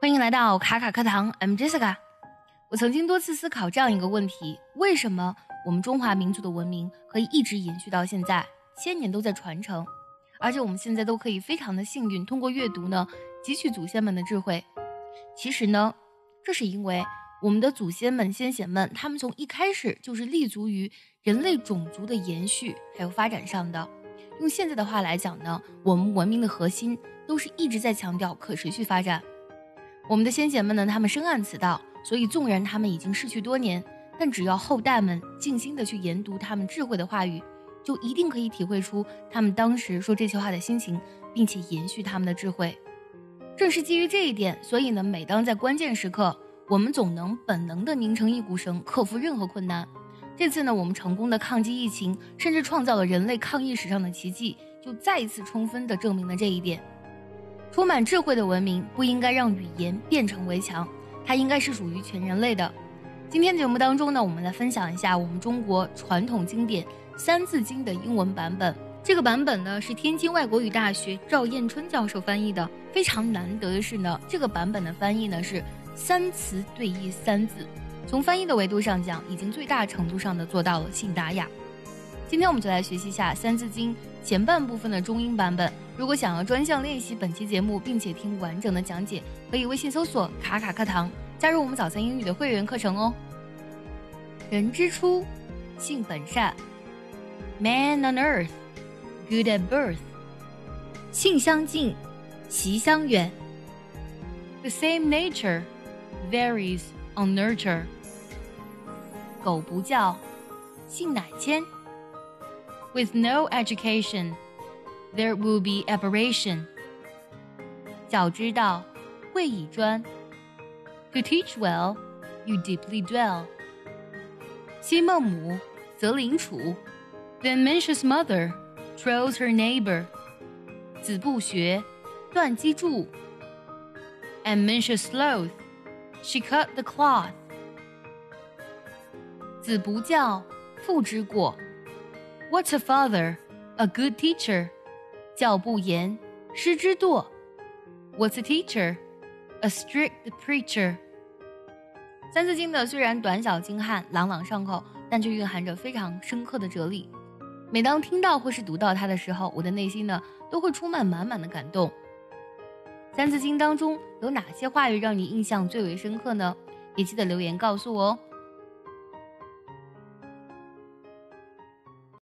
欢迎来到卡卡课堂，I'm Jessica。我曾经多次思考这样一个问题：为什么我们中华民族的文明可以一直延续到现在，千年都在传承，而且我们现在都可以非常的幸运，通过阅读呢汲取祖先们的智慧。其实呢，这是因为我们的祖先们、先贤们，他们从一开始就是立足于人类种族的延续还有发展上的。用现在的话来讲呢，我们文明的核心都是一直在强调可持续发展。我们的先贤们呢，他们深谙此道，所以纵然他们已经逝去多年，但只要后代们静心的去研读他们智慧的话语，就一定可以体会出他们当时说这些话的心情，并且延续他们的智慧。正是基于这一点，所以呢，每当在关键时刻，我们总能本能的拧成一股绳，克服任何困难。这次呢，我们成功的抗击疫情，甚至创造了人类抗疫史上的奇迹，就再一次充分的证明了这一点。充满智慧的文明不应该让语言变成围墙，它应该是属于全人类的。今天节目当中呢，我们来分享一下我们中国传统经典《三字经》的英文版本。这个版本呢是天津外国语大学赵彦春教授翻译的。非常难得的是呢，这个版本的翻译呢是三词对译三字。从翻译的维度上讲，已经最大程度上的做到了信达雅。今天我们就来学习一下《三字经》前半部分的中英版本。如果想要专项练习本期节目，并且听完整的讲解，可以微信搜索“卡卡课堂”，加入我们早餐英语的会员课程哦。人之初，性本善。Man on earth, good at birth。性相近，习相远。The same nature varies on nurture。狗不教，性乃迁。With no education, there will be aberration. 早知道，会以专。To teach well, you deeply dwell. 昔孟母，择邻处。The ambitious mother trolls her neighbor. 子不学，断机杼。Ambitious sloth, she cut the cloth. 子不教，父之过。 What's a father? A good teacher. 教不严，师之惰。What's a teacher? A strict preacher. 三字经的虽然短小精悍、朗朗上口，但却蕴含着非常深刻的哲理。每当听到或是读到它的时候，我的内心呢都会充满满满的感动。三字经当中有哪些话语让你印象最为深刻呢？也记得留言告诉我哦。